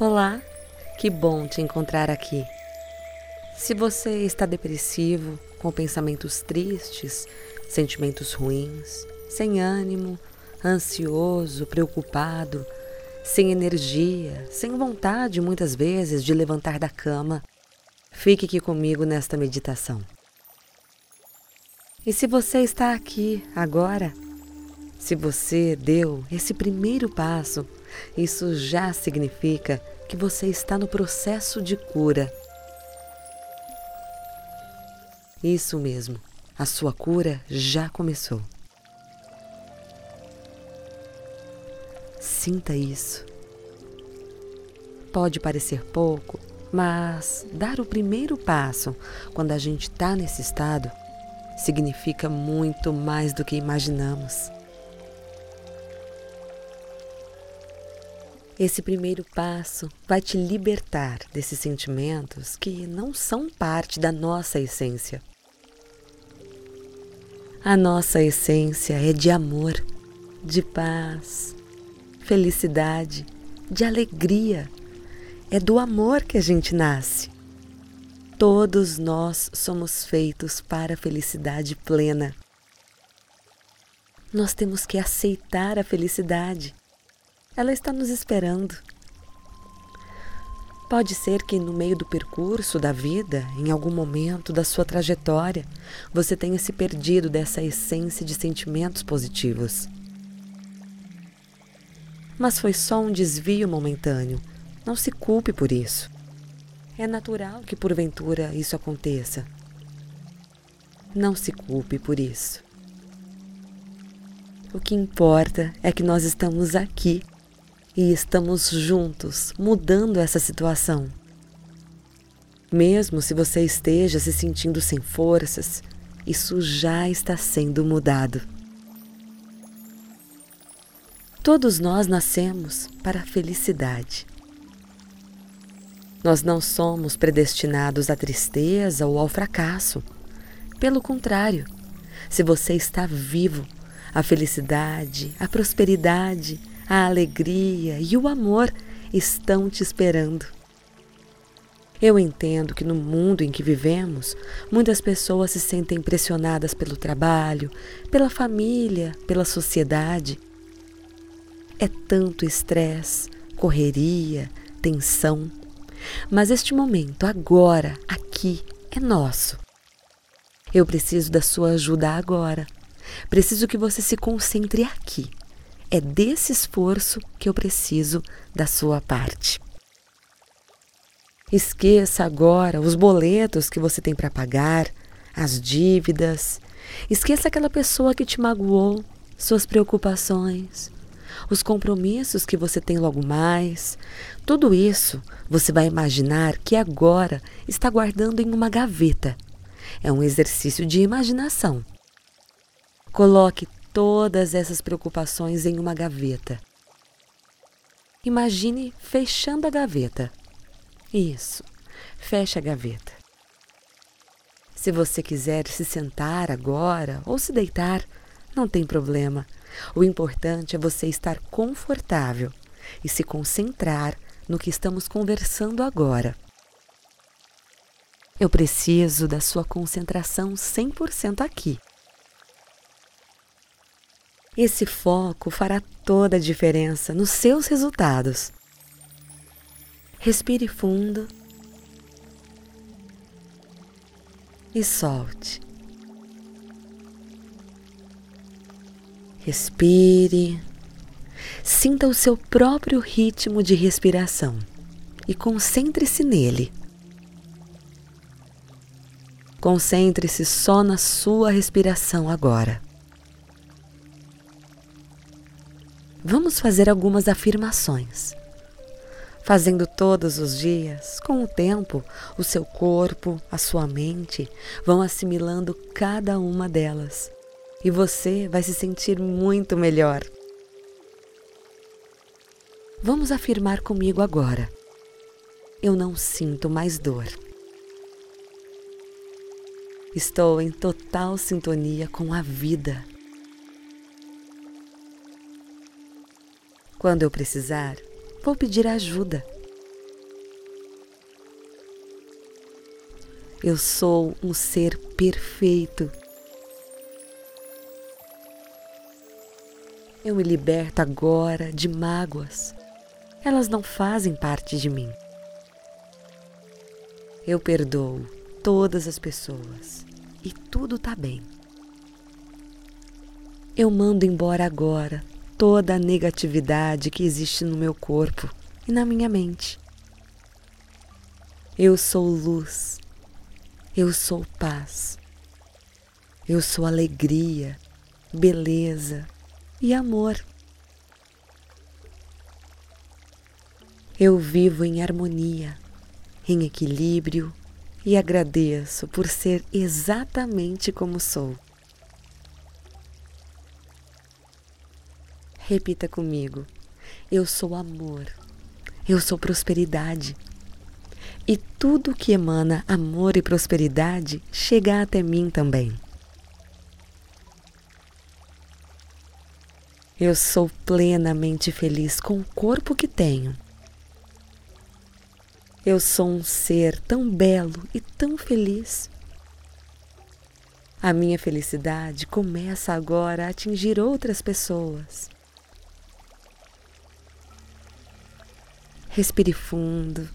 Olá, que bom te encontrar aqui. Se você está depressivo, com pensamentos tristes, sentimentos ruins, sem ânimo, ansioso, preocupado, sem energia, sem vontade muitas vezes de levantar da cama, fique aqui comigo nesta meditação. E se você está aqui agora, se você deu esse primeiro passo, isso já significa que você está no processo de cura. Isso mesmo, a sua cura já começou. Sinta isso. Pode parecer pouco, mas dar o primeiro passo quando a gente está nesse estado significa muito mais do que imaginamos. Esse primeiro passo vai te libertar desses sentimentos que não são parte da nossa essência. A nossa essência é de amor, de paz, felicidade, de alegria. É do amor que a gente nasce. Todos nós somos feitos para a felicidade plena. Nós temos que aceitar a felicidade ela está nos esperando. Pode ser que no meio do percurso da vida, em algum momento da sua trajetória, você tenha se perdido dessa essência de sentimentos positivos. Mas foi só um desvio momentâneo. Não se culpe por isso. É natural que porventura isso aconteça. Não se culpe por isso. O que importa é que nós estamos aqui e estamos juntos mudando essa situação. Mesmo se você esteja se sentindo sem forças, isso já está sendo mudado. Todos nós nascemos para a felicidade. Nós não somos predestinados à tristeza ou ao fracasso. Pelo contrário, se você está vivo, a felicidade, a prosperidade, a alegria e o amor estão te esperando. Eu entendo que no mundo em que vivemos, muitas pessoas se sentem pressionadas pelo trabalho, pela família, pela sociedade. É tanto estresse, correria, tensão. Mas este momento, agora, aqui, é nosso. Eu preciso da sua ajuda agora. Preciso que você se concentre aqui é desse esforço que eu preciso da sua parte. Esqueça agora os boletos que você tem para pagar, as dívidas. Esqueça aquela pessoa que te magoou, suas preocupações, os compromissos que você tem logo mais. Tudo isso você vai imaginar que agora está guardando em uma gaveta. É um exercício de imaginação. Coloque todas essas preocupações em uma gaveta. Imagine fechando a gaveta. Isso, feche a gaveta. Se você quiser se sentar agora ou se deitar, não tem problema. O importante é você estar confortável e se concentrar no que estamos conversando agora. Eu preciso da sua concentração 100% aqui. Esse foco fará toda a diferença nos seus resultados. Respire fundo e solte. Respire, sinta o seu próprio ritmo de respiração e concentre-se nele. Concentre-se só na sua respiração agora. Vamos fazer algumas afirmações. Fazendo todos os dias, com o tempo, o seu corpo, a sua mente vão assimilando cada uma delas e você vai se sentir muito melhor. Vamos afirmar comigo agora. Eu não sinto mais dor. Estou em total sintonia com a vida. Quando eu precisar, vou pedir ajuda. Eu sou um ser perfeito. Eu me liberto agora de mágoas. Elas não fazem parte de mim. Eu perdoo todas as pessoas e tudo está bem. Eu mando embora agora toda a negatividade que existe no meu corpo e na minha mente. Eu sou luz, eu sou paz, eu sou alegria, beleza e amor. Eu vivo em harmonia, em equilíbrio e agradeço por ser exatamente como sou. Repita comigo: Eu sou amor, eu sou prosperidade. E tudo que emana amor e prosperidade chega até mim também. Eu sou plenamente feliz com o corpo que tenho. Eu sou um ser tão belo e tão feliz. A minha felicidade começa agora a atingir outras pessoas. Respire fundo.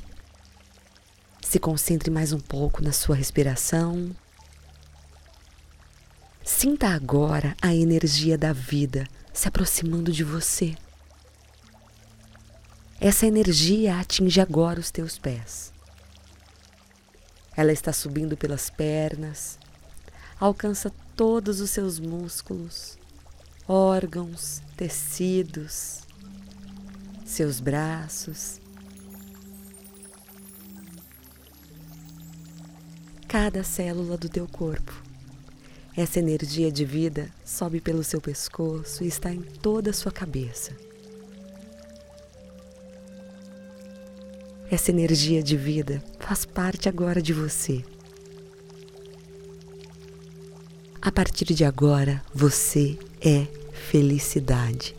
Se concentre mais um pouco na sua respiração. Sinta agora a energia da vida se aproximando de você. Essa energia atinge agora os teus pés. Ela está subindo pelas pernas, alcança todos os seus músculos, órgãos, tecidos, seus braços, cada célula do teu corpo. Essa energia de vida sobe pelo seu pescoço e está em toda a sua cabeça. Essa energia de vida faz parte agora de você. A partir de agora, você é felicidade.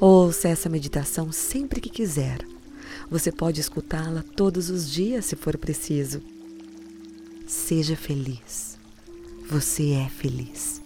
Ouça essa meditação sempre que quiser você pode escutá-la todos os dias se for preciso. Seja feliz. Você é feliz.